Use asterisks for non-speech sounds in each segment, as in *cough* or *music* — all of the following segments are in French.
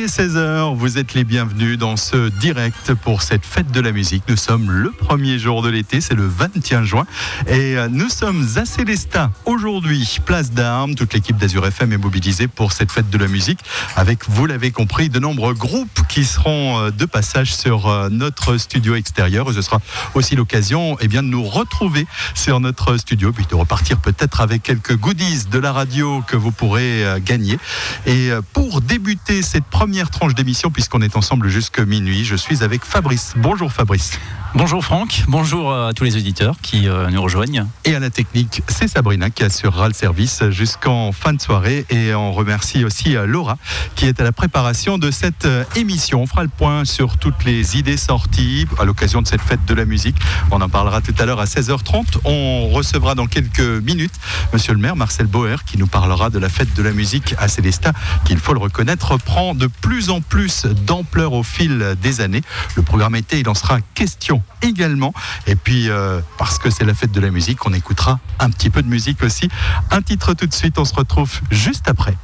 Il est 16h, vous êtes les bienvenus dans ce direct pour cette fête de la musique. Nous sommes le premier jour de l'été, c'est le 21 juin. Et euh, nous sommes à Célestat aujourd'hui, place d'armes. Toute l'équipe d'Azur FM est mobilisée pour cette fête de la musique avec, vous l'avez compris, de nombreux groupes qui seront euh, de passage sur euh, notre studio extérieur. Ce sera aussi l'occasion eh bien, de nous retrouver sur notre studio, puis de repartir peut-être avec quelques goodies de la radio que vous pourrez gagner. Et pour débuter cette première tranche d'émission, puisqu'on est ensemble jusqu'à minuit. Je suis avec Fabrice. Bonjour Fabrice. Bonjour Franck, bonjour à tous les auditeurs qui euh, nous rejoignent. Et à la technique, c'est Sabrina qui assurera le service jusqu'en fin de soirée. Et on remercie aussi euh, Laura qui est à la préparation de cette euh, émission. On fera le point sur toutes les idées sorties à l'occasion de cette fête de la musique. On en parlera tout à l'heure à 16h30. On recevra dans quelques minutes Monsieur le maire Marcel Bauer qui nous parlera de la fête de la musique à Célestat, qui, il faut le reconnaître, prend de plus en plus d'ampleur au fil des années. Le programme été, il en sera question également. Et puis, euh, parce que c'est la fête de la musique, on écoutera un petit peu de musique aussi. Un titre tout de suite, on se retrouve juste après.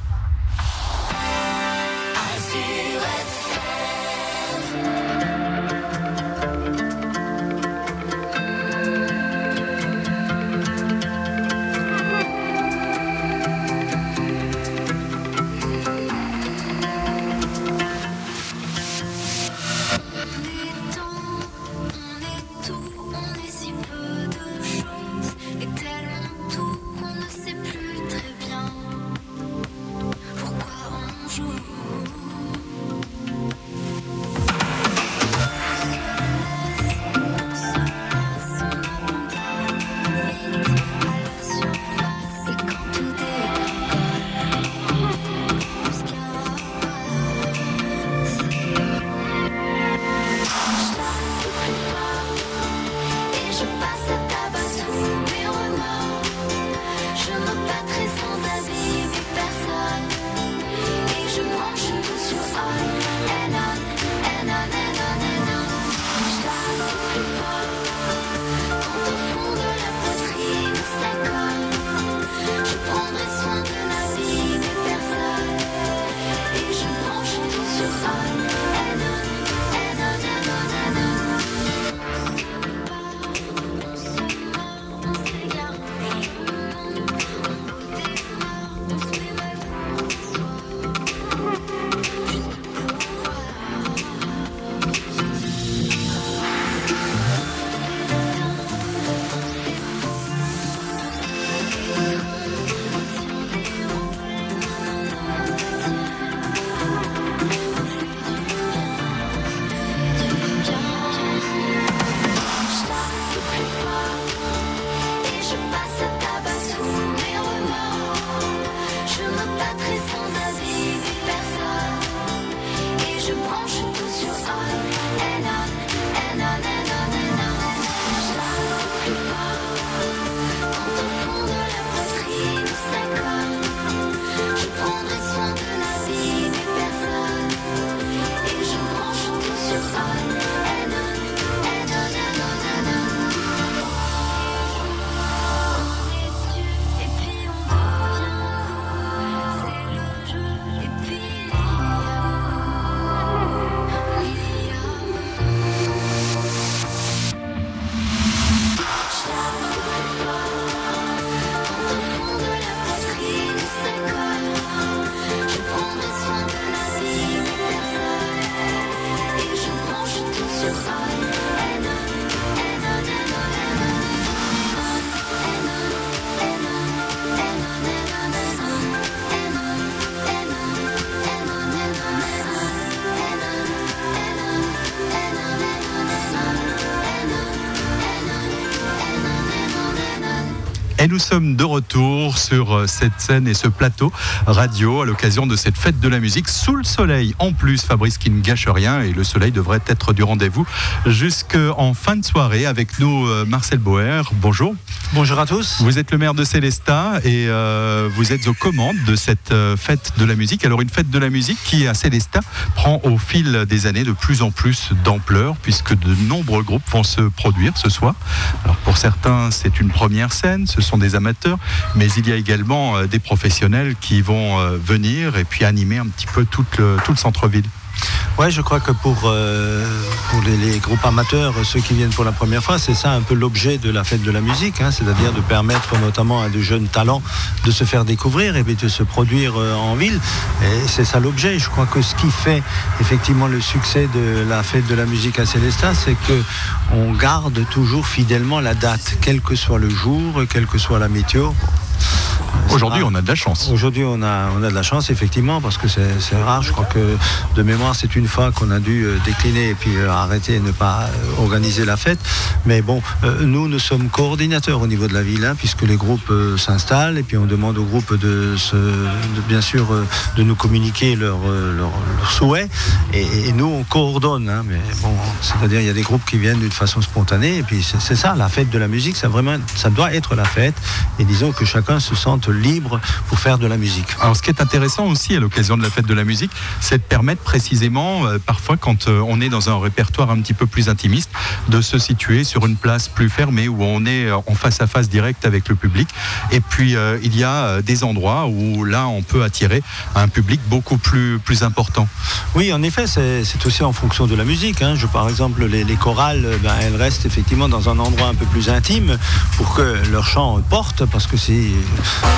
Nous sommes de retour sur euh, cette scène et ce plateau radio à l'occasion de cette fête de la musique sous le soleil. En plus, Fabrice qui ne gâche rien et le soleil devrait être du rendez-vous jusqu'en fin de soirée avec nous euh, Marcel Boer. Bonjour. Bonjour à tous. Vous êtes le maire de Célestat et euh, vous êtes aux commandes de cette fête de la musique. Alors une fête de la musique qui à Célestat prend au fil des années de plus en plus d'ampleur puisque de nombreux groupes vont se produire ce soir. Alors pour certains c'est une première scène, ce sont sont amateurs, mais il y a également des professionnels qui vont venir et puis animer un petit peu tout le, tout le centre-ville. Ouais, je crois que pour, euh, pour les, groupes amateurs, ceux qui viennent pour la première fois, c'est ça un peu l'objet de la fête de la musique, hein, c'est-à-dire de permettre notamment à de jeunes talents de se faire découvrir et de se produire euh, en ville. Et c'est ça l'objet. Je crois que ce qui fait effectivement le succès de la fête de la musique à Célestat, c'est que on garde toujours fidèlement la date, quel que soit le jour, quelle que soit la météo. Aujourd'hui, on a de la chance. Aujourd'hui, on a, on a de la chance, effectivement, parce que c'est rare. Je crois que de mémoire, c'est une fois qu'on a dû euh, décliner et puis euh, arrêter et ne pas euh, organiser la fête. Mais bon, nous, nous sommes coordinateurs au niveau de la ville, hein, puisque les groupes s'installent et puis on demande aux groupes de, bien sûr, de nous communiquer leurs leur, souhaits. Et, nous, on coordonne. Hein. mais bon, c'est-à-dire, il y a des groupes qui viennent d'une façon spontanée. Et puis, c'est ça, la fête de la musique, ça, vraiment, ça doit être la fête. Et disons que chacun se sente libre pour faire de la musique. Alors ce qui est intéressant aussi à l'occasion de la fête de la musique, c'est de permettre précisément, euh, parfois quand euh, on est dans un répertoire un petit peu plus intimiste, de se situer sur une place plus fermée où on est euh, en face à face direct avec le public. Et puis il y a des endroits où là on peut attirer un public beaucoup plus, plus important. Oui, en effet, c'est aussi en fonction de la musique. Hein. Je, par exemple, les, chorales, ben, elles restent effectivement dans un endroit un peu plus intime pour que leur chant porte, parce que c'est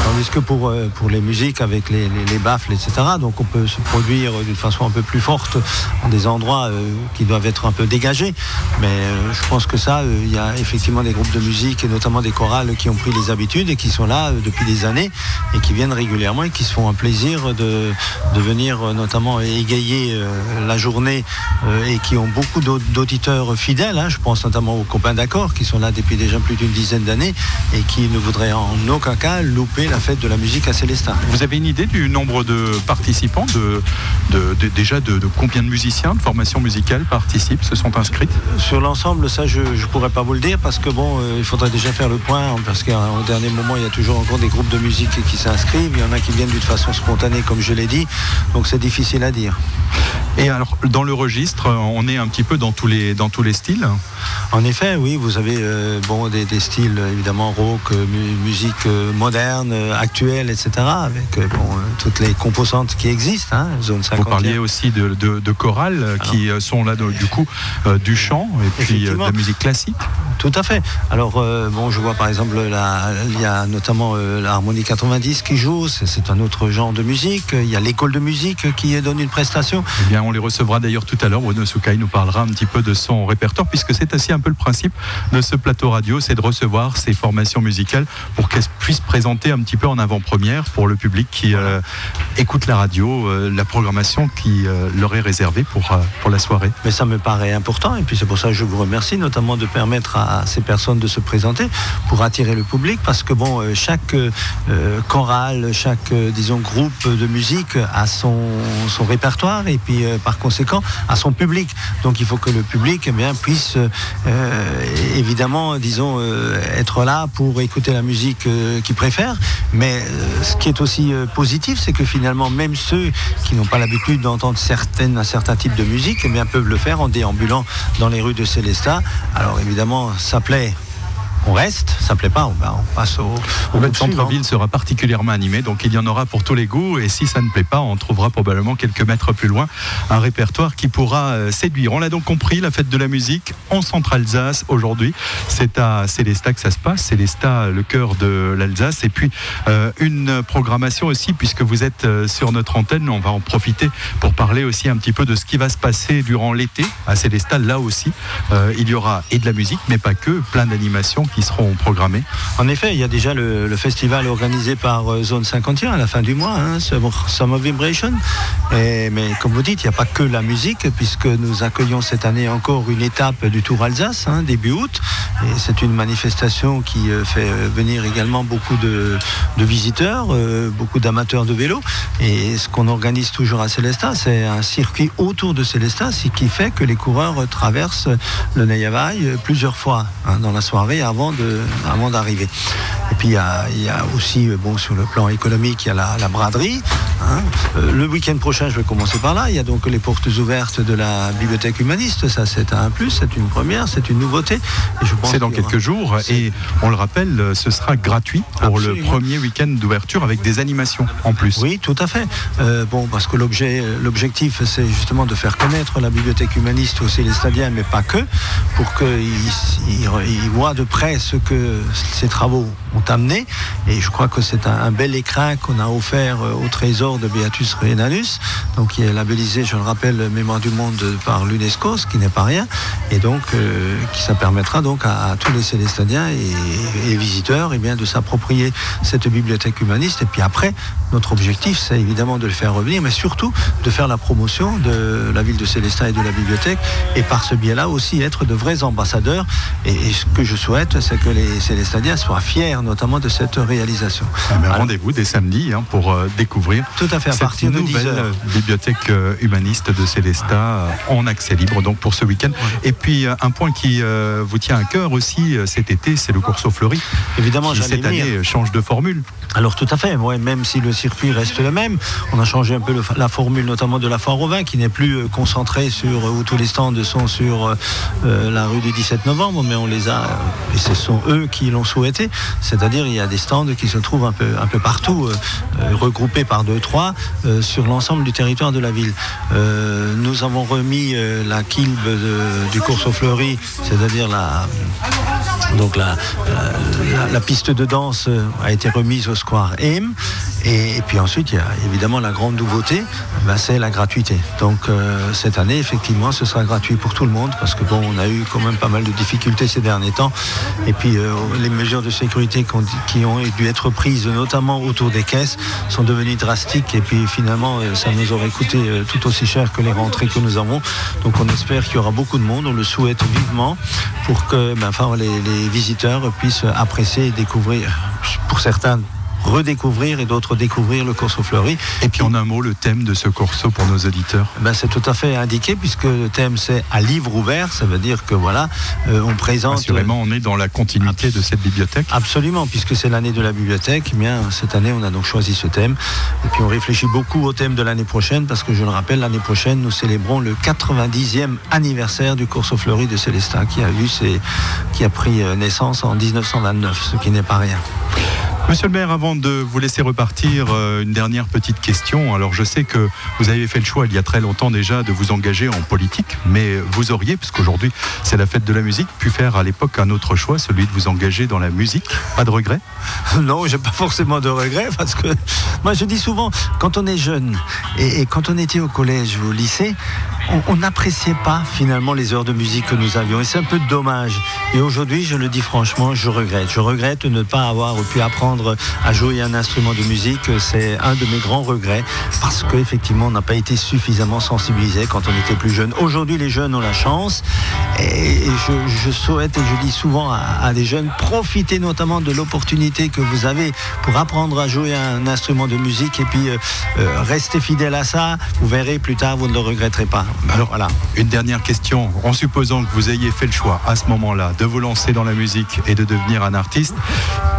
Tandis que pour, euh, pour les musiques avec les, baffles, etc., donc on peut se produire d'une façon un peu plus forte dans des endroits euh, qui doivent être un peu dégagés. Mais euh, je pense que ça, il y a effectivement des groupes de musique et notamment des chorales qui ont pris les habitudes et qui sont là depuis des années et qui viennent régulièrement et qui se font un plaisir de, de venir notamment égayer la journée et qui ont beaucoup d'auditeurs fidèles. Hein. je pense notamment aux copains d'accord qui sont là depuis déjà plus d'une dizaine d'années et qui ne voudraient en aucun cas louper la fête de la musique à Célestin. Vous avez une idée du nombre de participants, de, déjà de, combien de musiciens de formation musicale participent, se sont inscrits? Sur l'ensemble, ça je ne pourrais pas vous le dire parce que bon, euh, il faudrait déjà faire le point parce qu'au dernier moment, il y a toujours encore des groupes de musique qui s'inscrivent. Il y en a qui viennent d'une façon spontanée, comme je l'ai dit. Donc c'est difficile à dire. Et alors, dans le registre, on est un petit peu dans tous les, dans tous les styles? En effet, oui, vous avez euh, bon, des, styles évidemment rock, euh, musique moderne, actuelle, etc., avec bon, toutes les composantes qui existent, hein, zone 50. Vous parliez aussi de, de, chorales qui sont là, du coup, du chant et puis de la musique classique tout à fait. Alors, euh, bon, je vois par exemple, il y a notamment euh, l'harmonie 90 qui joue, c'est un autre genre de musique. Il y a l'école de musique qui donne une prestation. Eh bien, on les recevra d'ailleurs tout à l'heure. Bruno Soukai nous parlera un petit peu de son répertoire, puisque c'est aussi un peu le principe de ce plateau radio, c'est de recevoir ces formations musicales pour qu'elles puissent présenter un petit peu en avant-première pour le public qui euh, écoute la radio, la programmation qui leur est réservée pour, pour la soirée. Mais ça me paraît important, et puis c'est pour ça que je vous remercie, notamment de permettre à ces personnes de se présenter pour attirer le public parce que bon, euh, chaque euh, chorale, chaque euh, disons groupe de musique a son, son répertoire et puis par conséquent a son public. Donc il faut que le public eh bien, puisse évidemment disons être là pour écouter la musique qu'il préfère. Mais ce qui est aussi positif, c'est que finalement même ceux qui n'ont pas l'habitude d'entendre un certain type de musique eh peuvent le faire en déambulant dans les rues de Célestat. Alors évidemment, ça plaît on reste, ça plaît pas, on, passe au, Le centre-ville sera particulièrement animé, donc il y en aura pour tous les goûts. Et si ça ne plaît pas, on trouvera probablement quelques mètres plus loin un répertoire qui pourra euh, séduire. On l'a donc compris, la fête de la musique en Centre-Alsace aujourd'hui, c'est à Célestat que ça se passe. Célestat, le cœur de l'Alsace. Et puis euh, une programmation aussi, puisque vous êtes euh, sur notre antenne, on va en profiter pour parler aussi un petit peu de ce qui va se passer durant l'été à Célestat. Là aussi, il y aura et de la musique, mais pas que, plein d'animations qui seront programmés En effet, il y a déjà le, festival organisé par euh, Zone 51 à la fin du mois, hein, Summer Vibration. Mais comme vous dites, il n'y a pas que la musique, puisque nous accueillons cette année encore une étape du Tour Alsace, hein, début août. Et c'est une manifestation qui euh, fait euh, venir également beaucoup de, visiteurs, beaucoup d'amateurs de vélo. Et ce qu'on organise toujours à Célestat, c'est un circuit autour de Célestat, ce qui fait que les coureurs traversent le Neyavaï plusieurs fois hein, dans la soirée avant avant de, avant d'arriver. Et puis il y a, il y a aussi, euh, bon, sur le plan économique, il y a la, la braderie. hein. Euh, le week-end prochain, je vais commencer par là. Il y a donc les portes ouvertes de la bibliothèque humaniste. Ça, c'est un plus, c'est une première, c'est une nouveauté. Je pense C'est dans aura- quelques jours et on le rappelle, euh, ce sera gratuit pour le premier week-end d'ouverture avec des animations en plus. Oui, tout à fait. Euh, bon, parce que l'objet, l'objectif, c'est justement de faire connaître la bibliothèque humaniste aux Célestadiens, mais pas que, pour qu'ils ils, ils voient de près ce que ces travaux ont amené. Et je crois que c'est un, bel écrin qu'on a offert euh, au trésor de Beatus Renanus, donc qui est labellisé, je le rappelle, Mémoire du monde par l'UNESCO, ce qui n'est pas rien. Et donc, euh, qui ça permettra donc à, tous les Célestadiens et, et visiteurs eh bien, de s'approprier cette bibliothèque humaniste. Et puis après, notre objectif, c'est évidemment de le faire revenir, mais surtout de faire la promotion de la ville de Célestin et de la bibliothèque, et par ce biais-là aussi être de vrais ambassadeurs. Et, et ce que je souhaite, c'est que les Célestadiens soient fiers notamment de cette réalisation. Alors, Rendez-vous dès samedi hein, pour euh, découvrir tout à fait, à cette partir de 10 nouvelle heures. euh, bibliothèque euh, humaniste de Célestat euh, en accès libre donc pour ce week-end. Et puis un point qui vous tient à cœur aussi cet été, c'est le Corso Fleury Évidemment, qui cette année change de formule. Alors tout à fait, ouais, même si le circuit reste le même, on a changé un peu la formule notamment de la foire au qui n'est plus euh, concentrée sur euh, où tous les stands sont sur euh, la rue du 17 novembre, mais on les a, et ce sont eux qui l'ont souhaité, c'est-à-dire il y a des stands qui se trouvent un peu, un peu partout, regroupés par deux, trois, sur l'ensemble du territoire de la ville. Nous avons remis la quilbe du Courso Fleury, c'est-à-dire la, donc la, la, piste de danse a été remise au Square M. Et, et puis ensuite, il y a évidemment la grande nouveauté, ben, c'est la gratuité. Donc euh, cette année, effectivement, ce sera gratuit pour tout le monde parce que bon, on a eu quand même pas mal de difficultés ces derniers temps. Et puis euh, les mesures de sécurité qui ont dû être prises, notamment autour des caisses, sont devenues drastiques. Et puis finalement, euh, ça nous aurait coûté tout aussi cher que les rentrées que nous avons. Donc on espère qu'il y aura beaucoup de monde. On le souhaite vivement pour que ben, enfin, les visiteurs puissent apprécier et découvrir, pour certains, redécouvrir et d'autres découvrir le Corso Fleury. Et puis en un mot, le thème de ce Corso pour nos auditeurs. Ben, c'est tout à fait indiqué puisque le thème c'est à livre ouvert. Ça veut dire que voilà, euh, on présente. Assurément, on est dans la continuité de cette bibliothèque. Absolument, puisque c'est l'année de la bibliothèque, eh bien cette année on a donc choisi ce thème. Et puis on réfléchit beaucoup au thème de l'année prochaine, parce que je le rappelle, l'année prochaine nous célébrons le 90e anniversaire du Corso Fleury de Célestat, qui a, eu ses- qui a pris euh, naissance en 1929, ce qui n'est pas rien. Monsieur le maire, avant de vous laisser repartir, euh, une dernière petite question. Alors je sais que vous avez fait le choix il y a très longtemps déjà de vous engager en politique, mais vous auriez, puisqu'aujourd'hui c'est la fête de la musique, pu faire à l'époque un autre choix, celui de vous engager dans la musique. Pas de regret *laughs* Non, j'ai pas forcément de regrets parce que moi je dis souvent, quand on est jeune et quand on était au collège ou au lycée, on- n'appréciait pas finalement les heures de musique que nous avions et c'est un peu dommage. Et aujourd'hui, je le dis franchement, je regrette. Je regrette de ne pas avoir pu apprendre à jouer un instrument de musique. C'est un de mes grands regrets parce qu'effectivement, on n'a pas été suffisamment sensibilisé quand on était plus jeune. Aujourd'hui, les jeunes ont la chance et je, souhaite et je dis souvent à, à des jeunes, profitez notamment de l'opportunité que vous avez pour apprendre à jouer un instrument de musique et puis euh, euh, restez fidèle à ça. Vous verrez plus tard, vous ne le regretterez pas. Alors voilà. Une dernière question. En supposant que vous ayez fait le choix à ce moment-là de vous lancer dans la musique et de devenir un artiste,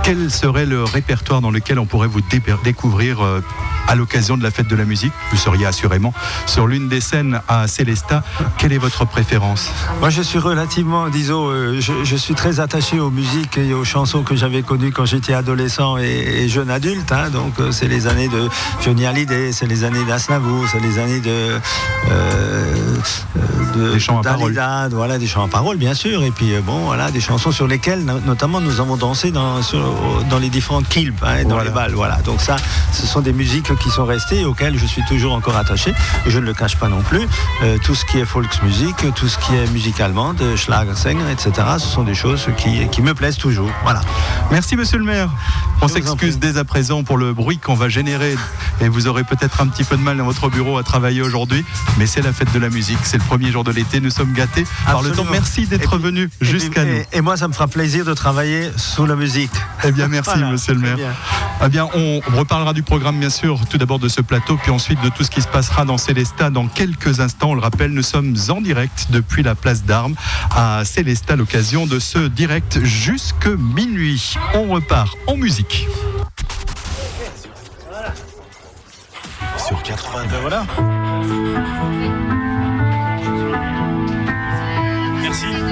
quel serait le répertoire dans lequel on pourrait vous dé- découvrir euh, à l'occasion de la fête de la musique? Vous seriez assurément sur l'une des scènes à Célestat. Quelle est votre préférence? Moi, je suis relativement, disons, euh, je, suis très attaché aux musiques et aux chansons que j'avais connues quand j'étais adolescent et, jeune adulte. hein. donc, euh, c'est les années de Johnny Hallyday, c'est les années d'Asnavour, c'est les années de, de Des chants à Dalida, voilà, des chants à parole, bien sûr. Et puis, euh, bon, voilà, des chansons sur lesquelles, no- notamment, nous avons dansé dans, sur- dans les différentes kilbes, hein, dans Voilà. les balles. Voilà. Donc ça, ce sont des musiques qui sont restées auxquelles je suis toujours encore attaché. Je ne le cache pas non plus. Euh, tout ce qui est Volksmusik, tout ce qui est musique allemande, Schlagersänger, etc. Ce sont des choses qui, qui me plaisent toujours. Voilà. Merci Monsieur le maire. On s'excuse dès à présent pour le bruit qu'on va générer et vous aurez peut-être un petit peu de mal dans votre bureau à travailler aujourd'hui, mais c'est la fête de la musique, c'est le premier jour de l'été, nous sommes gâtés par le temps. Merci d'être venu jusqu'à nous. Et, et moi, ça me fera plaisir de travailler sous la musique. Eh bien, merci Voilà, Monsieur le maire. bien. Eh bien, on reparlera du programme bien sûr tout d'abord de ce plateau, puis ensuite de tout ce qui se passera dans Célestat dans quelques instants. On le rappelle, nous sommes en direct depuis la place d'Armes à Célestat, l'occasion de ce direct jusque minuit. On repart en musique. Sur 82. Voilà. 心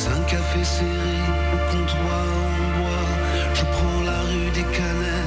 chez un café serré, au comptoir en bois. Je prends la rue des Canets.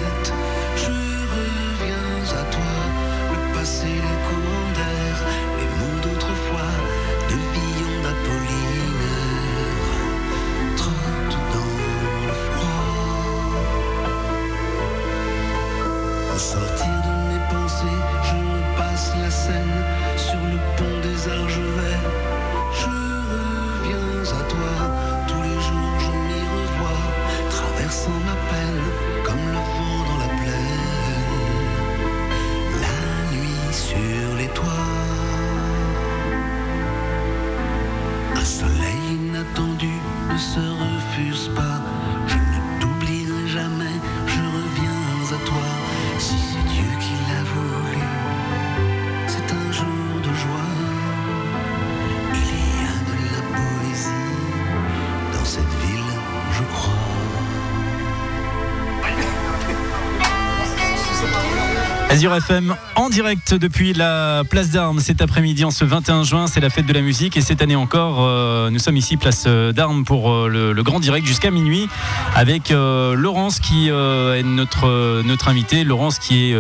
Azure FM en direct depuis la place d'Armes cet après-midi en ce 21 juin. C'est la fête de la musique et cette année encore, euh, nous sommes ici place euh, d'Armes pour euh, le, grand direct jusqu'à minuit avec Laurence qui est notre, notre invitée. Laurence qui est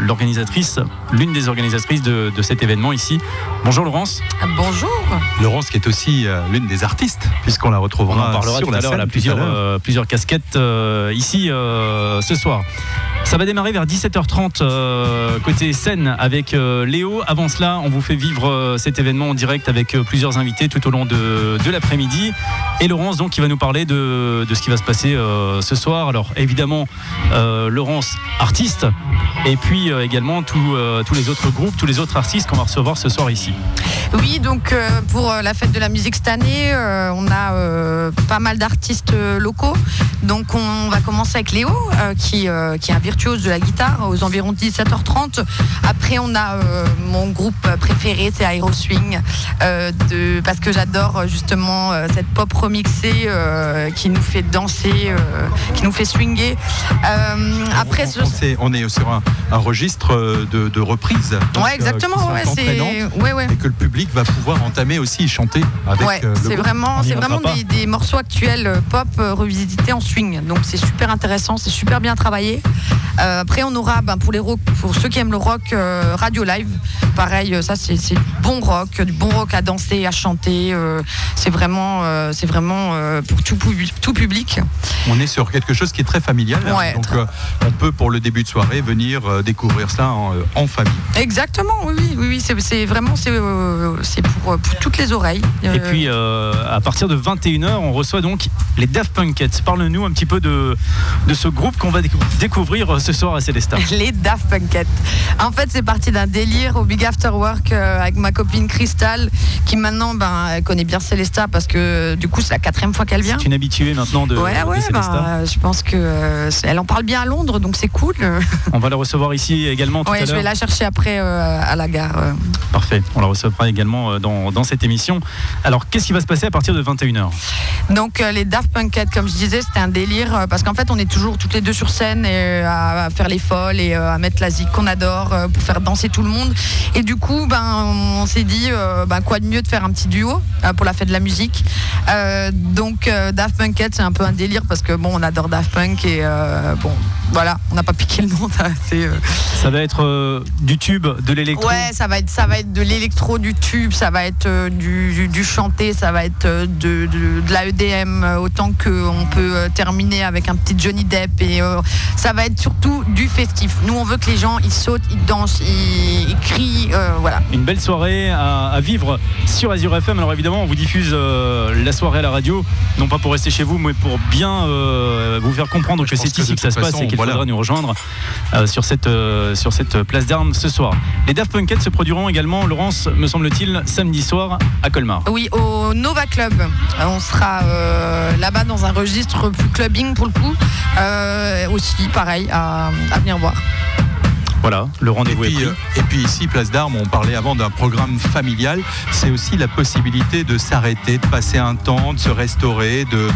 l'organisatrice, l'une des organisatrices de, cet événement ici. Bonjour Laurence. Bonjour. Laurence qui est aussi l'une des artistes puisqu'on la retrouvera On en parlera sur la scène. Elle a plusieurs, plusieurs casquettes ici ce soir. Ça va démarrer vers 17h30 euh, côté scène avec euh, Léo. Avant cela, on vous fait vivre euh, cet événement en direct avec plusieurs invités tout au long de, l'après-midi. Et Laurence, donc, qui va nous parler de, ce qui va se passer ce soir. Alors, évidemment, Laurence, artiste, et puis également tous les autres groupes, tous les autres artistes qu'on va recevoir ce soir ici. Oui, donc pour la fête de la musique cette année, on a pas mal d'artistes locaux. Donc, on va commencer avec Léo, qui, qui est un virtuose de la guitare aux environs 17h30. Après, on a mon groupe préféré, c'est Aeroswing, de, parce que j'adore justement cette pop remixée qui nous fait danser, qui nous fait swinger. après, on, est, sur un, registre de, de reprise. ouais, exactement. Ouais, Et que le public va pouvoir entamer aussi et chanter avec. c'est vraiment, c'est vraiment des, morceaux actuels pop revisités en swing. Donc c'est super intéressant, c'est super bien travaillé. Euh, après, on aura ben, pour, les rock, pour ceux qui aiment le rock, euh, Radio Live. Pareil, euh, ça c'est du bon rock, du bon rock à danser, à chanter. c'est vraiment, c'est vraiment pour tout, tout, public. On est sur quelque chose qui est très familial. Hein. donc on peut pour le début de soirée venir découvrir ça en, famille. Exactement, oui, oui, oui, c'est vraiment c'est pour, pour, toutes les oreilles. Et puis à partir de 21h, on reçoit donc les Daft Punkets. Parle-nous un petit peu de, de ce groupe qu'on va découvrir ce soir à Célestin *laughs* Les Daft Punkette. En fait, c'est parti d'un délire au Big After Work euh, avec ma copine Crystal, qui maintenant ben, connaît bien Célestin parce que du coup, c'est la quatrième fois qu'elle vient. C'est une habituée maintenant de, ouais, ouais, ben, je pense que euh, elle en parle bien à Londres, donc c'est cool. *laughs* On va la recevoir ici également tout à l'heure. Je vais la chercher après euh, à la gare. Parfait. On la recevra également dans, dans cette émission. Alors, qu'est-ce qui va se passer à partir de 21h Donc, les Daft Punkette, comme je disais, c'était un délire parce qu'en fait, on est toujours toutes les deux sur scène et à à faire les folles et euh, à mettre la zik qu'on adore euh, pour faire danser tout le monde. Et du coup, ben, on s'est dit, euh, ben, quoi de mieux de faire un petit duo pour la fête de la musique. donc Daft Punkette, c'est un peu un délire parce que bon, on adore Daft Punk et bon, voilà, on n'a pas piqué le nom. *laughs* Ça va être du tube, de l'électro. Ouais, ça va être, ça va être de l'électro, du tube, ça va être du, du, chanté, ça va être de, de, la EDM autant qu'on peut terminer avec un petit Johnny Depp et ça va être surtout du festif. Nous, on veut que les gens ils sautent, ils dansent, ils, crient, euh, voilà. Une belle soirée à, vivre sur Azure FM. Alors évidemment, on vous diffuse euh, la soirée à la radio, non pas pour rester chez vous, mais pour bien euh, vous faire comprendre que c'est ici que, ça se passe et qu'il faudra nous rejoindre sur cette sur cette place d'armes ce soir. Les Daft Punkets se produiront également, Laurence, me semble-t-il, samedi soir à Colmar. Oui, au Nova Club. On sera là-bas dans un registre plus clubbing pour le coup. aussi, pareil, à à, venir voir. Voilà, le rendez-vous est pris. Euh, et puis ici, Place d'Armes, on parlait avant d'un programme familial. C'est aussi la possibilité de s'arrêter, de passer un temps, de se restaurer, de,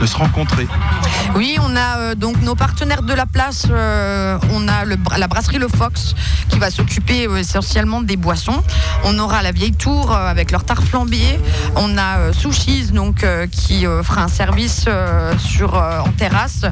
de, se rencontrer. Oui, on a euh, donc nos partenaires de la place. Euh, on a le, la brasserie Le Fox qui va s'occuper essentiellement des boissons. On aura la vieille tour avec leur tarte flambée. On a Sushis donc qui fera un service sur en terrasse.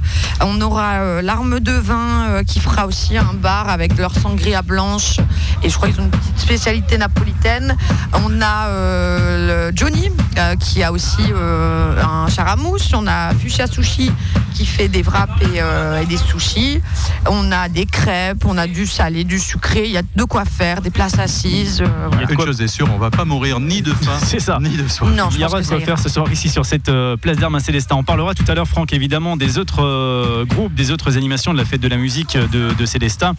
On aura l'arme de vin qui fera aussi un bar avec leur sangria blanche. Et je crois qu'ils ont une petite spécialité napolitaine. On a euh, le Johnny euh, qui a aussi euh, un charamousse. On a Fuchsia Sushi qui fait des wraps et, des sushis. On a des crêpes, on a du salé, du sucré. Il y a de quoi faire, des places assises. Il y a Une chose est sûre, on va pas mourir ni de faim, *laughs* c'est ça, ni de soif. Non, il y aura de quoi faire ce soir ici sur cette place d'Armes à Célestin. On parlera tout à l'heure, Franck, évidemment, des autres groupes, des autres animations de la fête de la musique de, de Célestin.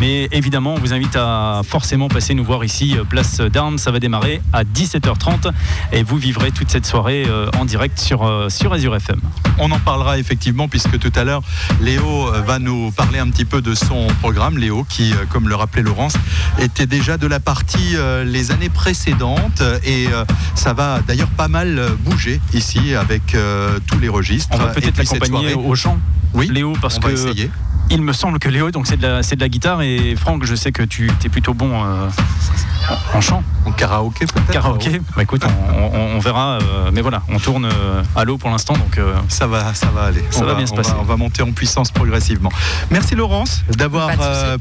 Mais évidemment, on vous invite à forcément passer nous voir ici, euh, place d'Armes. Ça va démarrer à 17h30 et vous vivrez toute cette soirée euh, en direct sur, euh, sur Azure FM. On en parlera effectivement puisque tout à l'heure, Léo va nous parler un petit peu de son programme. Léo qui, comme le rappelait Laurence, était déjà de la partie les années précédentes et ça va d'ailleurs pas mal bouger ici avec tous les registres. On va peut-être l'accompagner au chant. Oui, Léo, parce que il me semble que Léo, donc c'est de, la, guitare. Et Franck, je sais que tu es plutôt bon euh, en chant. En karaoké peut-être Karaoké, bah écoute, on, verra. Euh, mais voilà, on tourne euh, à l'eau pour l'instant, donc ça va, ça va aller. Ça va, bien se passer. on va monter en puissance progressivement. Merci Laurence d'avoir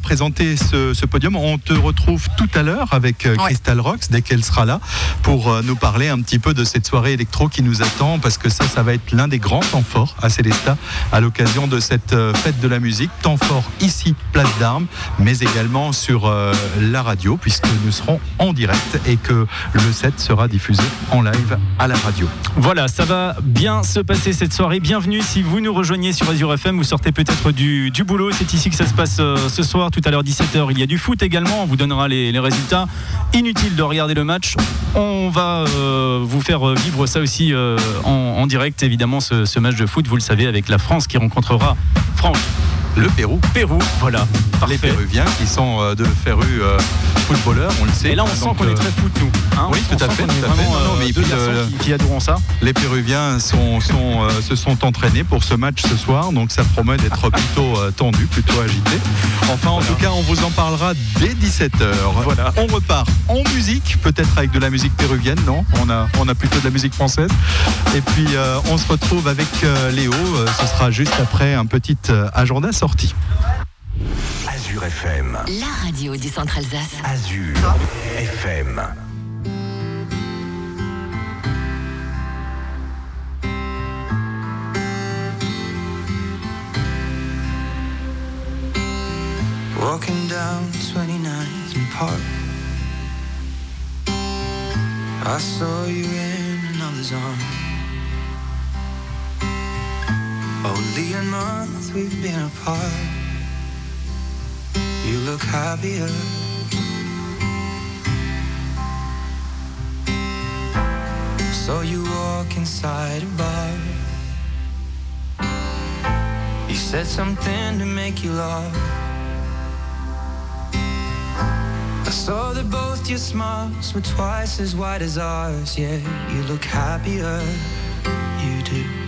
présenté ce, podium. On te retrouve tout à l'heure avec Crystal Rocks dès qu'elle sera là pour nous parler un petit peu de cette soirée électro qui nous attend parce que ça, ça va être l'un des grands temps forts à Célestat à l'occasion de cette fête de la musique temps fort ici, place d'Armes, mais également sur euh, la radio, puisque nous serons en direct et que le set sera diffusé en live à la radio. Voilà, ça va bien se passer cette soirée. Bienvenue si vous nous rejoignez sur Azure FM, vous sortez peut-être du, boulot. C'est ici que ça se passe euh, ce soir, tout à l'heure 17h. Il y a du foot également, on vous donnera les, résultats. Inutile de regarder le match. On va euh, vous faire vivre ça aussi en, direct, évidemment, ce, ce match de foot, vous le savez, avec la France qui rencontrera France. Le Pérou. Pérou, voilà. Les Péruviens qui sont euh, de férus euh, footballeurs, on le sait. Et là, on sent qu'on est très foot, nous. Hein. oui, tout à fait. Tout à fait. Non, mais puis, qui, qui, adorons ça. Les Péruviens sont, sont, se sont entraînés pour ce match ce soir, donc ça promet d'être *laughs* plutôt tendu, plutôt agité. Enfin, en tout cas, on vous en parlera dès 17h. Voilà. On repart en musique, peut-être avec de la musique péruvienne, non? On a, on a plutôt de la musique française. Et puis, on se retrouve avec Léo. ce sera juste après un petit agenda sorti. Azure FM. La radio du Centre Alsace. Azure FM. Walking down 29th and Park. I saw you in another's arms. Only a month we've been apart. You look happier. Saw you walk inside a bar. You said something to make you laugh. I saw that both your smiles were twice as wide as ours. Yeah, you look happier. You do.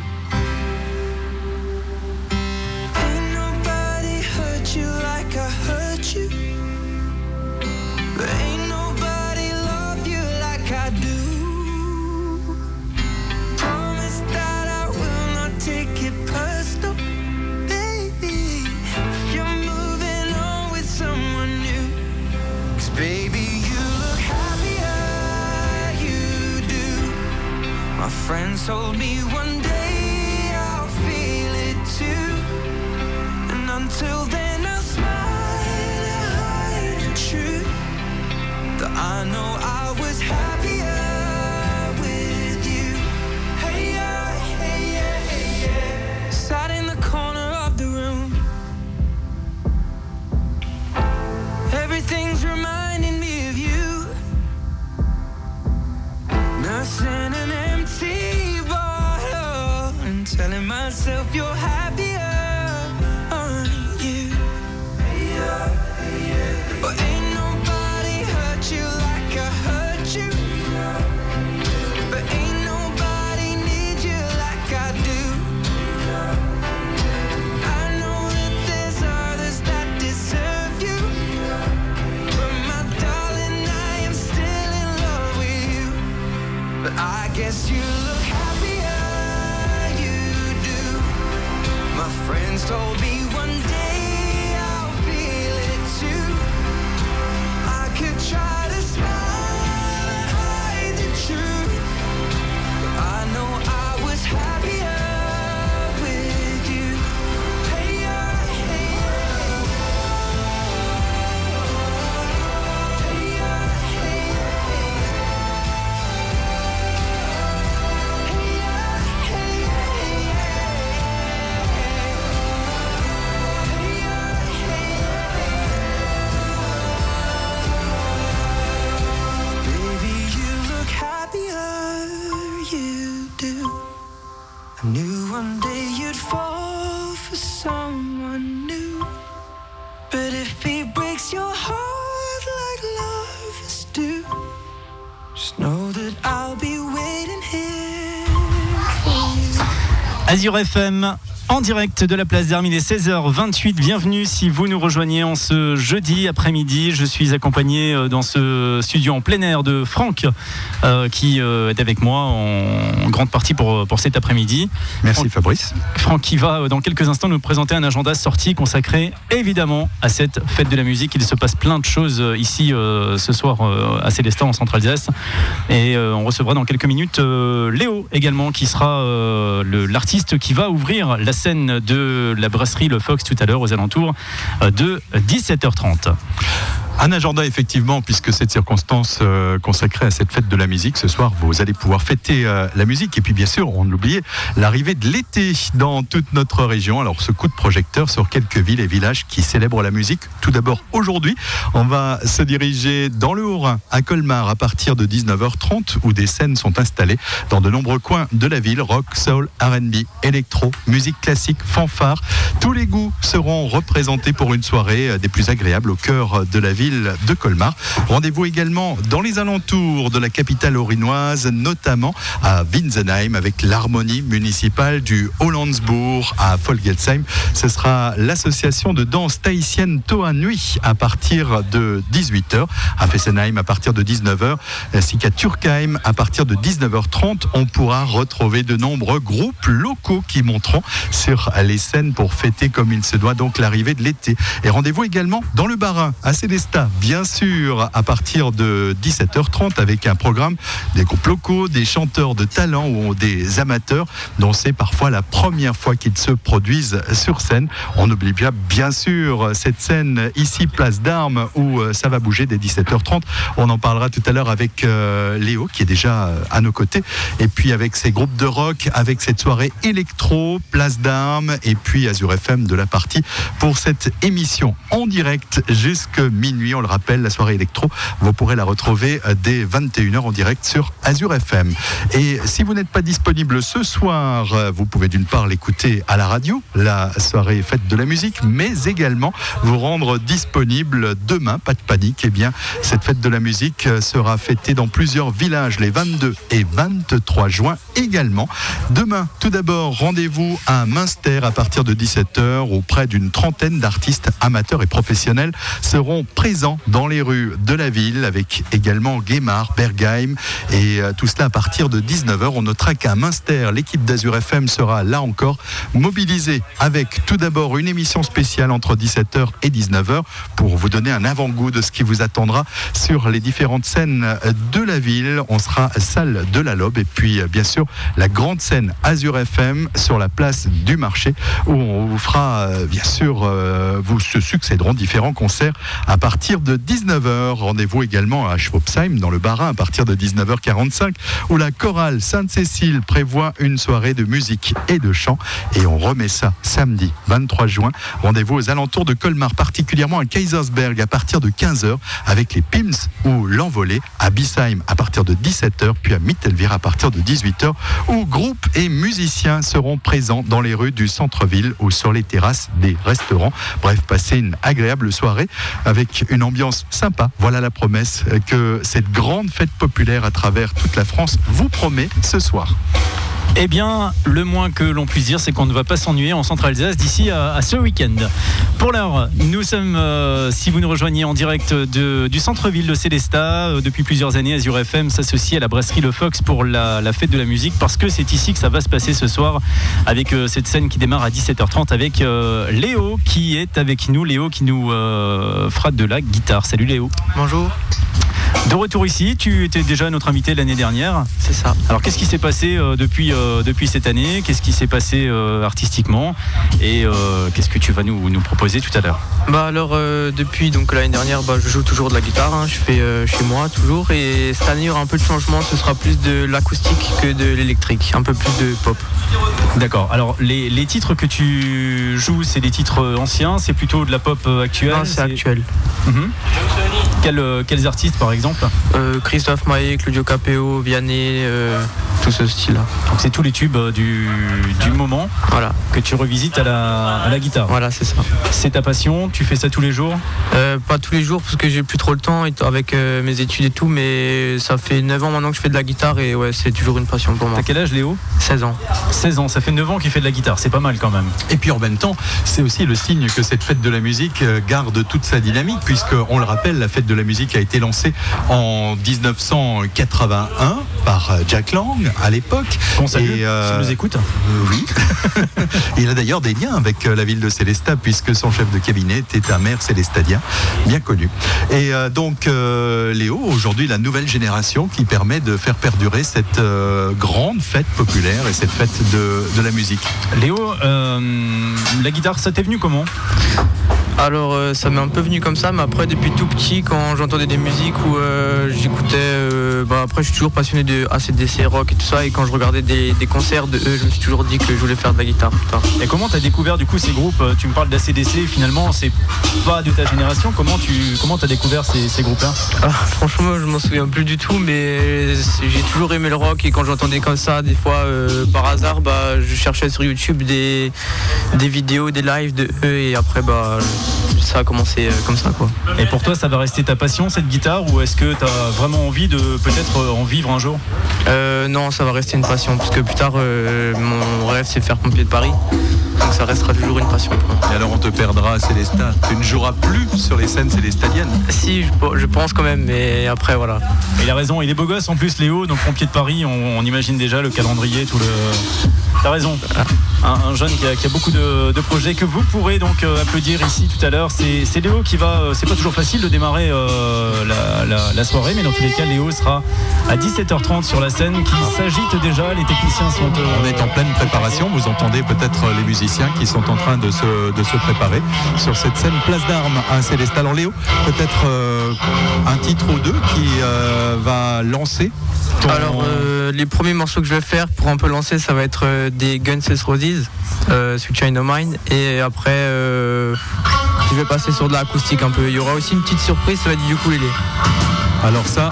Told me one day I'll feel it too. And until then, But if he breaks your heart like lovers do, just know that I'll be waiting here for you. Azure FM. En direct de la place d'Hermine, 16h28. Bienvenue si vous nous rejoignez en ce jeudi après-midi. Je suis accompagné euh, dans ce studio en plein air de Franck euh, qui euh, est avec moi en grande partie pour, pour cet après-midi. Merci Franck, Fabrice. Franck qui va euh, dans quelques instants nous présenter un agenda sorti consacré évidemment à cette fête de la musique. Il se passe plein de choses euh, ici euh, ce soir à Célestin en Centre-Alsace. Et on recevra dans quelques minutes Léo également qui sera l'artiste qui va ouvrir la scène de la brasserie Le Fox tout à l'heure aux alentours euh, de 17h30. Un agenda effectivement, puisque cette circonstance euh, consacrée à cette fête de la musique, ce soir vous allez pouvoir fêter euh, la musique et puis bien sûr, on l'oubliait, l'arrivée de l'été dans toute notre région. Alors ce coup de projecteur sur quelques villes et villages qui célèbrent la musique. Tout d'abord aujourd'hui, on va se diriger dans le Haut-Rhin, à Colmar, à partir de 19h30, où des scènes sont installées dans de nombreux coins de la ville rock, soul, R&B, électro, musique classique, fanfare. Tous les goûts seront représentés pour une soirée euh, des plus agréables au cœur de la ville de Colmar. Rendez-vous également dans les alentours de la capitale aurinoise, notamment à Winsenheim avec l'harmonie municipale du Hollandsbourg à Folgelsheim. Ce sera l'association de danse tahitienne Toa Nui à partir de 18h, à Fessenheim à partir de 19h, ainsi qu'à Turkheim à partir de 19h30. On pourra retrouver de nombreux groupes locaux qui monteront sur les scènes pour fêter comme il se doit donc l'arrivée de l'été. Et rendez-vous également dans le Barin à Bien sûr, à partir de 17h30 avec un programme des groupes locaux, des chanteurs de talent ou des amateurs dont c'est parfois la première fois qu'ils se produisent sur scène. On n'oublie bien, bien sûr, cette scène ici, place d'Armes, où euh, ça va bouger dès 17h30. On en parlera tout à l'heure avec euh, Léo, qui est déjà euh, à nos côtés. Et puis avec ces groupes de rock, avec cette soirée électro, place d'Armes, et puis Azure FM de la partie pour cette émission en direct jusque minuit. On le rappelle, la soirée électro, vous pourrez la retrouver euh, dès 21h en direct sur Azure FM. Et si vous n'êtes pas disponible ce soir, euh, vous pouvez d'une part l'écouter à la radio, la soirée fête de la musique, mais également vous rendre disponible demain, pas de panique, eh bien cette fête de la musique euh, sera fêtée dans plusieurs villages les 22 et 23 juin également. Demain, tout d'abord, rendez-vous à Münster à partir de 17h où près d'une trentaine d'artistes amateurs et professionnels seront présents dans les rues de la ville avec également Guémar, Bergheim et euh, tout cela à partir de 19h. On notera qu'à Münster, l'équipe d'Azur FM sera là encore mobilisée avec tout d'abord une émission spéciale entre 17h et 19h pour vous donner un avant-goût de ce qui vous attendra sur les différentes scènes de la ville. On sera salle de la Lobe et puis euh, bien sûr la grande scène Azur FM sur la place du marché où on vous fera euh, bien sûr euh, vous se succéderont différents concerts à partir de 19h. Rendez-vous également à Schwabsheim dans le Bas-Rhin à partir de 19h45 où la chorale Sainte-Cécile prévoit une soirée de musique et de chant et on remet ça samedi 23 juin. Rendez-vous aux alentours de Colmar, particulièrement à Kaisersberg à partir de 15h avec les Pims ou l'envolée à Bissheim à partir de 17h puis à Mittelvir à partir de 18h où groupes et musiciens seront présents dans les rues du centre-ville ou sur les terrasses des restaurants. Bref, passez une agréable soirée avec une ambiance sympa. Voilà la promesse que cette grande fête populaire à travers toute la France vous promet ce soir. Eh bien, le moins que l'on puisse dire, c'est qu'on ne va pas s'ennuyer en Centre-Alsace d'ici à, à ce week-end. Pour l'heure, nous sommes, euh, si vous nous rejoignez en direct de- du centre-ville de Célestat, euh, depuis plusieurs années, Azure FM s'associe à la brasserie Le Fox pour la, la fête de la musique, parce que c'est ici que ça va se passer ce soir, avec euh, cette scène qui démarre à 17h30 avec Léo qui est avec nous, Léo qui nous fera de la guitare. Salut Léo. Bonjour, De retour ici, tu étais déjà notre invité l'année dernière. c'est ça. Alors qu'est-ce qui s'est passé depuis, euh, depuis cette année Qu'est-ce qui s'est passé euh, artistiquement Et euh, qu'est-ce que tu vas nous, nous proposer tout à l'heure Bah alors depuis donc l'année dernière, bah, je joue toujours de la guitare. hein. Je fais chez moi toujours. Et cette année, il y aura un peu de changement. Ce sera plus de l'acoustique que de l'électrique, un peu plus de pop. D'accord. Alors les, les titres que tu joues, c'est des titres anciens? C'est plutôt de la pop actuelle? C'est actuel. Mhm. Quels, quels artistes par exemple? Christophe Maé, Claudio Capéo, Vianney, tout ce style-là. Donc c'est tous les tubes euh, du, du moment Voilà, que tu revisites à la, à la guitare. voilà, c'est ça. C'est ta passion Tu fais ça tous les jours? Euh, pas tous les jours parce que j'ai plus trop le temps avec euh, mes études et tout, mais ça fait 9 ans maintenant que je fais de la guitare et ouais, c'est toujours une passion pour moi. T'as quel âge Léo? 16 ans. 16 ans, ça fait 9 ans qu'il fait de la guitare, c'est pas mal quand même. Et puis en même temps, c'est aussi le signe que cette fête de la musique garde toute sa dynamique, puisque on le rappelle, la fête de la musique a été lancée en 1981 par Jack Lang à l'époque. Qu'on salue, Et, euh, nous écoute. Euh, Oui. *laughs* il a d'ailleurs des liens avec euh, la ville de Célestat, puisque son chef de cabinet était un maire célestadien, bien connu. Et euh, donc, Léo, aujourd'hui, la nouvelle génération qui permet de faire perdurer cette grande fête populaire et cette fête de, de la musique. Léo, la guitare, ça t'est venu comment? Alors euh, ça m'est un peu venu comme ça, mais après depuis tout petit, quand j'entendais des musiques ou euh, j'écoutais, euh, bah, après je suis toujours passionné de ACDC, rock et tout ça, et quand je regardais des, des concerts de eux, je me suis toujours dit que je voulais faire de la guitare plus tard. Et comment tu as découvert du coup ces groupes Tu me parles d'ACDC, finalement c'est pas de ta génération. Comment tu comment as découvert ces, ces groupes-là? Ah, franchement, je m'en souviens plus du tout, mais j'ai toujours aimé le rock et quand j'entendais comme ça, des fois par hasard, bah, je cherchais sur YouTube des, des vidéos, des lives de eux et après, bah, ça a commencé euh, comme ça quoi. Et pour toi, ça va rester ta passion cette guitare ou est-ce que tu as vraiment envie de peut-être euh, en vivre un jour? Euh, non, ça va rester une passion parce que plus tard, euh, mon rêve c'est de faire pompier de Paris, donc ça restera toujours une passion. Et alors on te perdra à Célestat. Tu ne joueras plus sur les scènes célestadiennes. Si, je, je pense quand même, mais après voilà. Il a raison, il est beau gosse en plus Léo, donc pompier de Paris, on, on imagine déjà le calendrier, tout le... T'as raison, un, un jeune qui a, qui a beaucoup de, de projets que vous pourrez donc euh, applaudir ici tout à l'heure. C'est c'est Léo qui va, euh, c'est pas toujours facile de démarrer euh, la, la- la soirée, mais dans tous les cas Léo sera à 17h30 sur la scène qui s'agite déjà, les techniciens sont... euh, On est en pleine préparation. Vous entendez peut-être les musiciens qui sont en train de se, de se préparer sur cette scène Place d'Armes à Célestat. Alors Léo, peut-être euh, un titre ou deux qui euh, va lancer ton- Alors euh, les premiers morceaux que je vais faire pour un peu lancer ça va être euh, des Guns N' Roses, euh, Sweet Child of Mine et après euh, je vais passer sur de l'acoustique un peu. Il y aura aussi une petite surprise, ça va être du ukulélé. Alors ça,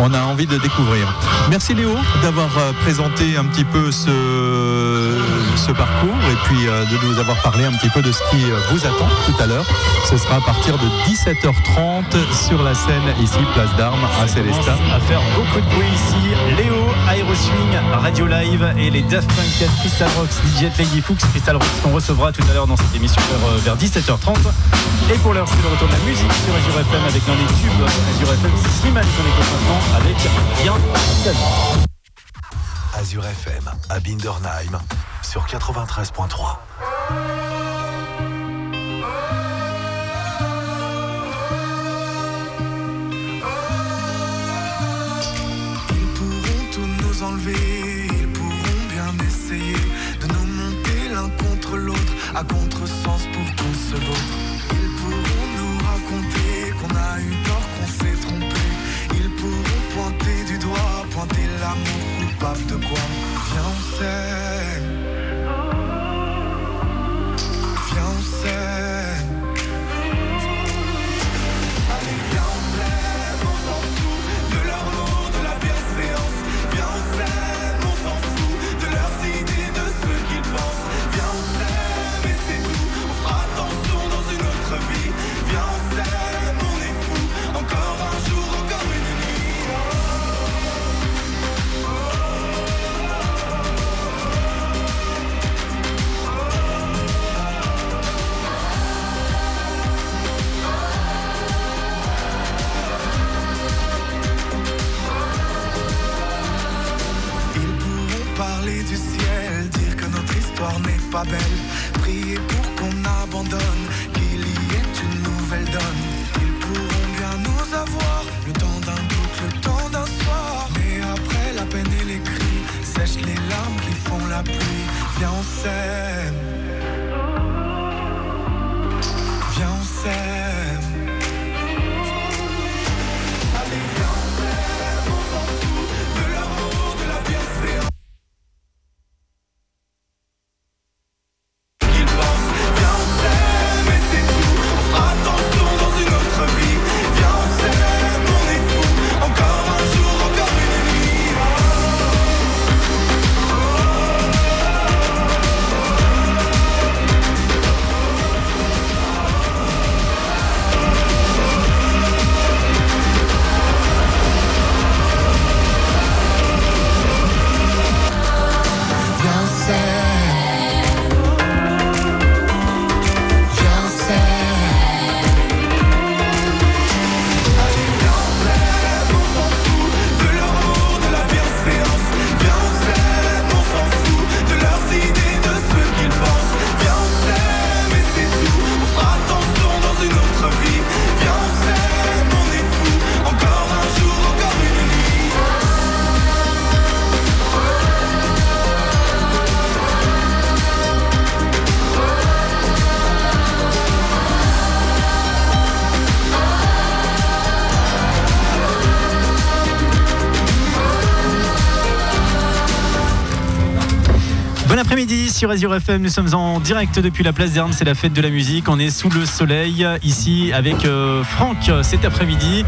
on a envie de découvrir. Merci Léo d'avoir euh, présenté un petit peu ce, ce parcours et puis euh, de nous avoir parlé un petit peu de ce qui euh, vous attend tout à l'heure. Ce sera à partir de 17h30 sur la scène ici, place d'Armes à Célestat. à faire beaucoup de bruit ici. Léo, Aeroswing, Radio Live et les Daft Punk 4 Crystal Rocks, DJ Lady Fuchs, Crystal Rocks qu'on recevra tout à l'heure dans cette émission vers, euh, vers 17h30. Et pour l'heure, c'est le retour de la musique sur Azure FM avec l'un des tubes Azure FM, c'est Slimane qu'on écoute maintenant avec Bien Seul. Azure FM à Bindernheim sur 93.3. ils pourront bien essayer de nous monter l'un contre l'autre, à contresens pour qu'on se vautre. Ils pourront nous raconter qu'on a eu tort, qu'on s'est trompé. Ils pourront pointer du doigt, pointer l'amour coupable de quoi? Viens, on s'aime. Prier pour qu'on abandonne, après-midi sur Azure FM. Nous sommes en direct depuis la place d'Armes. C'est la fête de la musique. On est sous le soleil ici avec euh, Franck cet après-midi.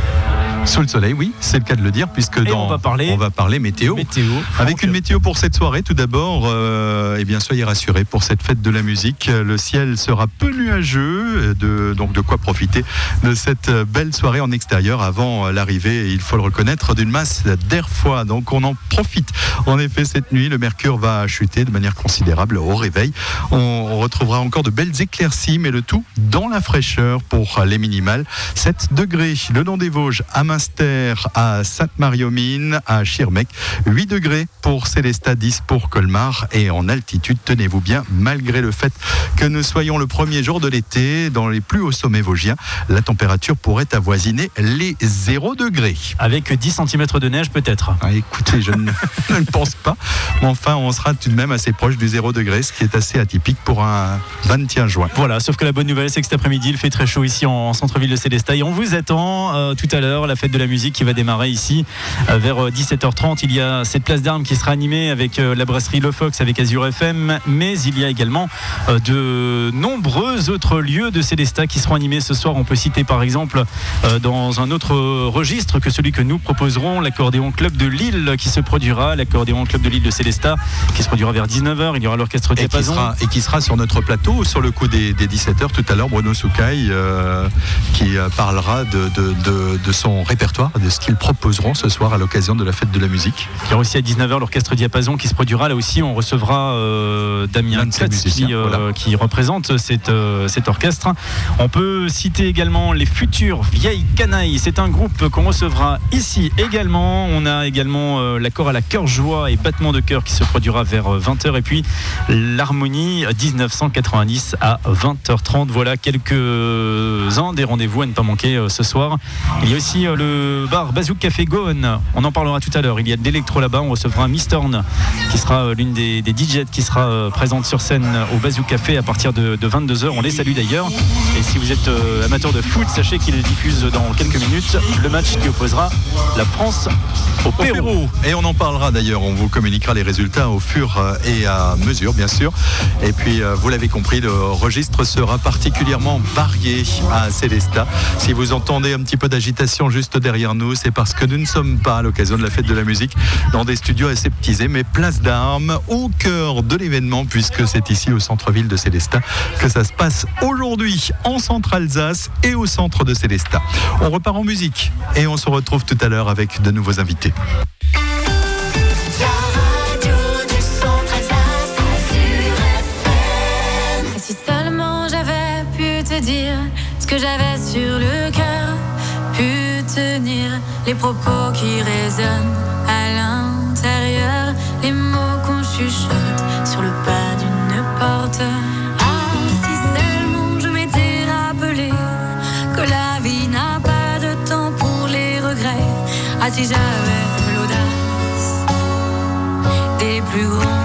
Sous le soleil, oui, c'est le cas de le dire, puisque Et dans, on va parler- on va parler météo. Météo. Avec une météo pour cette soirée, tout d'abord, euh, eh bien, soyez rassurés pour cette fête de la musique. Le ciel sera peu nuageux, de, donc de quoi profiter de cette belle soirée en extérieur avant l'arrivée, il faut le reconnaître, d'une masse d'air froid. Donc on en profite. En effet, cette nuit, le mercure va chuter de manière considérable au réveil. On retrouvera encore de belles éclaircies, mais le tout dans la fraîcheur pour les minimales. 7 degrés le long des Vosges, à Münster, à Sainte-Marie-aux-Mines, à Schirmeck. 8 degrés pour Célestat, 10 pour Colmar. Et en altitude, tenez-vous bien, malgré le fait que nous soyons le premier jour de l'été, dans les plus hauts sommets vosgiens, la température pourrait avoisiner les 0 degrés. Avec 10 cm de neige peut-être. Ah, écoutez, je ne, *laughs* je ne pense pas. Mais enfin, on sera tout de même assez proche du 0 degré, ce qui est assez atypique pour un 21 juin. Voilà, sauf que la bonne nouvelle, c'est que cet après-midi, il fait très chaud ici en centre-ville de Célestat. Et on vous attend euh, tout à l'heure, la fête de la musique qui va démarrer ici euh, vers euh, 17h30. Il y a cette place d'armes qui sera animée avec euh, la brasserie Le Fox, avec Azure FM. Mais il y a également euh, de nombreux autres lieux de Célestat qui seront animés ce soir. On peut citer par exemple euh, dans un autre registre que celui que nous proposerons, l'accordéon club de Lille qui se produira, l'accordéon club de Lille de Célestat qui se produira vers 19h. Il y aura l'orchestre Et Diapason. sera, et qui sera sur notre plateau sur le coup des, des 17h tout à l'heure, Bruno euh, qui euh, parlera de, de- de- de son répertoire, de ce qu'ils proposeront ce soir à l'occasion de la fête de la musique. Il y aura aussi à 19h l'orchestre Diapason qui se produira. Là aussi, on recevra euh, Damien musiciens, qui, euh, voilà. qui représente cet, euh, cet orchestre. On peut citer également les futures vieilles canailles. C'est un groupe qu'on recevra ici également. On a également euh, l'accord à la cœur joie et battement de cœur qui se produira vers euh, 20h. Et puis l'harmonie 1990 à 20h30. Voilà quelques-uns des rendez-vous à ne pas manquer ce soir. Il y a aussi le bar Bazouk Café Gone. On en parlera tout à l'heure. Il y a de l'électro là-bas. On recevra Miss Thorn, qui sera euh, l'une des, des DJ qui sera euh, présente sur scène au Bazouk Café à partir de, 22h. On les salue d'ailleurs. Et si vous êtes euh, amateur de foot, sachez qu'il diffuse dans quelques minutes le match qui opposera la France au Au Pérou. Et on en parlera d'ailleurs, on vous communiquera les résultats au fur euh, et à mesure, bien sûr. Et puis, euh, vous l'avez compris, le registre sera particulièrement varié à Célestat. Si vous entendez un petit peu d'agitation juste derrière nous, c'est parce que nous ne sommes pas à l'occasion de la fête de la musique dans des studios aseptisés, mais place d'armes, au cœur de l'événement, puisque c'est ici au centre-ville de Célestat que ça se passe aujourd'hui en centre-Alsace et au centre de Célestat. On repart en musique et on se retrouve tout à l'heure avec de nouveaux invités. Dire ce que j'avais sur le cœur, les propos qui résonnent à l'intérieur, les mots qu'on chuchote sur le pas d'une porte. Ah, si seulement je m'étais rappelé que la vie n'a pas de temps pour les regrets. Ah, si j'avais l'audace des plus grands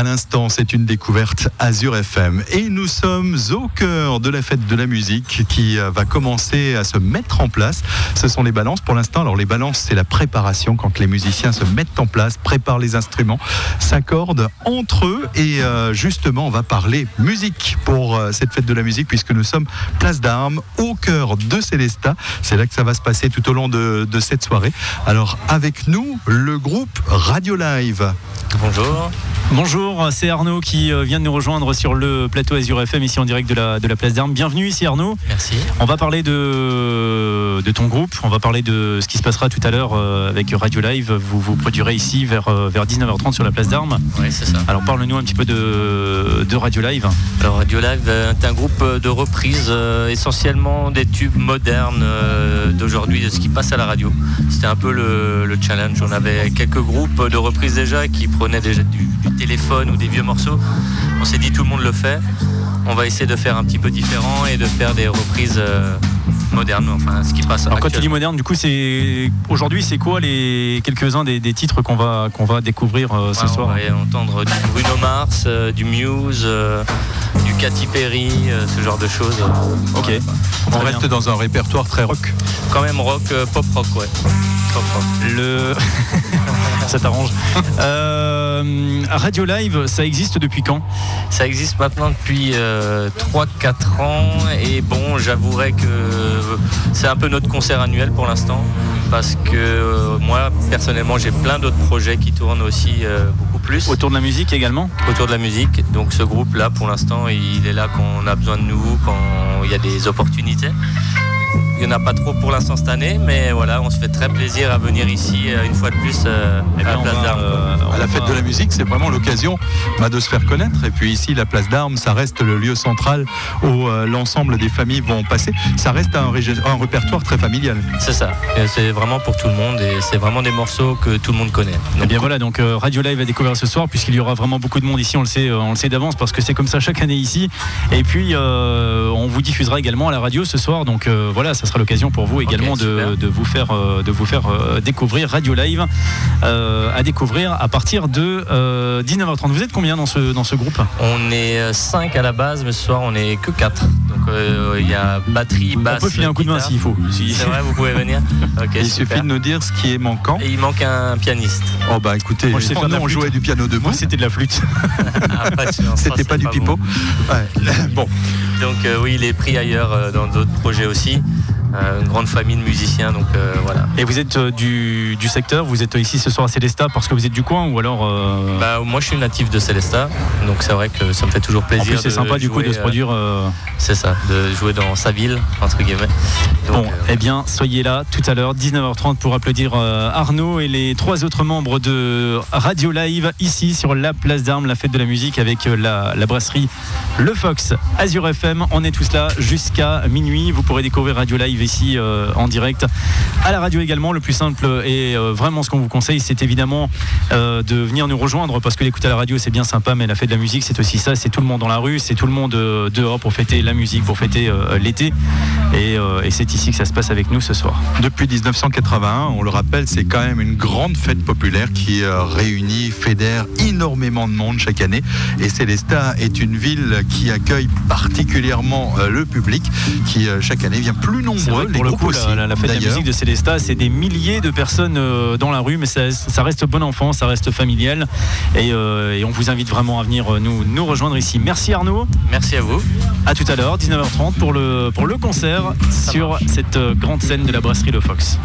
à l'instant, c'est une découverte Azure FM. Et nous sommes au cœur de la fête de la musique qui euh, va commencer à se mettre en place. Ce sont les balances pour l'instant. Alors les balances, c'est la préparation quand les musiciens se mettent en place, préparent les instruments, s'accordent entre eux. Et euh, justement, on va parler musique pour euh, cette fête de la musique puisque nous sommes place d'armes au cœur de Célesta. C'est là que ça va se passer tout au long de, de cette soirée. Alors avec nous, le groupe Radio Live. Bonjour. Bonjour, c'est Arnaud qui euh, vient de nous rejoindre sur le plateau Azure FM ici en direct de la, de la place d'Armes. Bienvenue ici Arnaud. Merci. On va parler de, de ton groupe, on va parler de ce qui se passera tout à l'heure euh, avec Radio Live. Vous vous produirez ici vers, euh, vers 19h30 sur la place d'Armes. Oui, c'est ça. Alors parle-nous un petit peu de, de Radio Live. Alors Radio Live euh, est un groupe de reprises euh, essentiellement des tubes modernes euh, d'aujourd'hui, de ce qui passe à la radio. C'était un peu le, le challenge. On avait quelques groupes de reprises déjà qui prenaient déjà du, du téléphone ou des vieux morceaux. On s'est dit tout le monde le fait. On va essayer de faire un petit peu différent et de faire des reprises euh, modernes, enfin ce qui passe Alors quand tu dis moderne, du coup c'est aujourd'hui c'est quoi les quelques-uns des, des titres qu'on va qu'on va découvrir euh, ce Ouais, soir On va entendre du Bruno Mars, euh, du Muse, euh, du Katy Perry, euh, ce genre de choses. Ok. On Très reste bien. dans un répertoire très rock. Quand même rock, euh, pop rock, ouais. Pop rock. Le *laughs* ça t'arrange. *laughs* Euh, Radio Live, ça existe depuis quand? Ça existe maintenant depuis euh, 3-4 ans et bon, j'avouerais que c'est un peu notre concert annuel pour l'instant parce que euh, moi, personnellement, j'ai plein d'autres projets qui tournent aussi euh, beaucoup plus Autour de la musique également? Autour de la musique. Donc ce groupe-là, pour l'instant, il est là quand on a besoin de nous, quand il y a des opportunités. Il n'y en a pas trop pour l'instant cette année, mais voilà, on se fait très plaisir à venir ici euh, une fois de plus euh, à la place d'Armes. euh, À la va- fête de la musique, c'est vraiment l'occasion bah, de se faire connaître. Et puis ici, la place d'armes, ça reste le lieu central où euh, l'ensemble des familles vont passer. Ça reste un, rég- un répertoire très familial. C'est ça. Et C'est vraiment pour tout le monde et c'est vraiment des morceaux que tout le monde connaît. Eh Donc, bien voilà, donc euh, Radio Live à découvrir ce soir puisqu'il y aura vraiment beaucoup de monde ici, on le sait, euh, on le sait d'avance parce que c'est comme ça chaque année ici. Et puis euh, on vous diffusera également à la radio ce soir, donc euh, voilà, ça sera l'occasion pour vous également de, de vous faire euh, de vous faire euh, découvrir Radio Live euh, à découvrir à partir de euh, 19h30. Vous êtes combien dans ce dans ce groupe? On est 5 à la base, mais ce soir on est que 4. Donc euh, il y a batterie, basse. On peut filer un coup de main s'il faut. Si- C'est vrai, vous pouvez venir. *laughs* Ok, Il super. suffit de nous dire ce qui est manquant. Et il manque un pianiste. Oh bah écoutez, Moi, je sais faire de la on jouait du piano debout. Moi c'était de la flûte. *laughs* Ah, de C'était pas du pipeau. bon. Ouais. *laughs* Bon, Donc euh, oui, il est pris ailleurs euh, dans d'autres projets aussi. Euh, une grande famille de musiciens, donc euh, voilà. Et vous êtes euh, du, du secteur, vous êtes ici ce soir à Célesta parce que vous êtes du coin ou alors Bah, moi je suis natif de Célestat, donc c'est vrai que ça me fait toujours en plaisir. plus c'est sympa du coup de se produire. C'est ça, de jouer dans sa ville, entre guillemets. Donc, Bon, eh bien, soyez là tout à l'heure, 19h30, pour applaudir Arnaud et les trois autres membres de Radio Live ici sur la place d'Armes, la fête de la musique avec la, la brasserie Le Fox Azure FM. On est tous là jusqu'à minuit. Vous pourrez découvrir Radio Live ici euh, en direct à la radio également. Le plus simple et euh, vraiment ce qu'on vous conseille, c'est évidemment euh, de venir nous rejoindre parce que l'écoute à la radio c'est bien sympa, mais la fête de la musique c'est aussi ça. C'est tout le monde dans la rue, c'est tout le monde dehors pour fêter la musique, pour fêter l'été. Et, et c'est ici que ça se passe avec nous ce soir. Depuis 1981, on le rappelle, c'est quand même une grande fête populaire qui réunit, fédère énormément de monde chaque année. Et Célestat est une ville qui accueille particulièrement le public, qui chaque année vient plus C'est vrai nombreux. que Les pour le coup, aussi, la, fête de la musique de Célestat, c'est des milliers de personnes euh, dans la rue, mais ça, ça reste bon enfant, ça reste familial. Et, euh, et on vous invite vraiment à venir euh, nous, nous rejoindre ici. Merci Arnaud. Merci à vous. À tout à l'heure, 19h30 pour le, pour le concert sur cette grande scène de la brasserie Le Fox.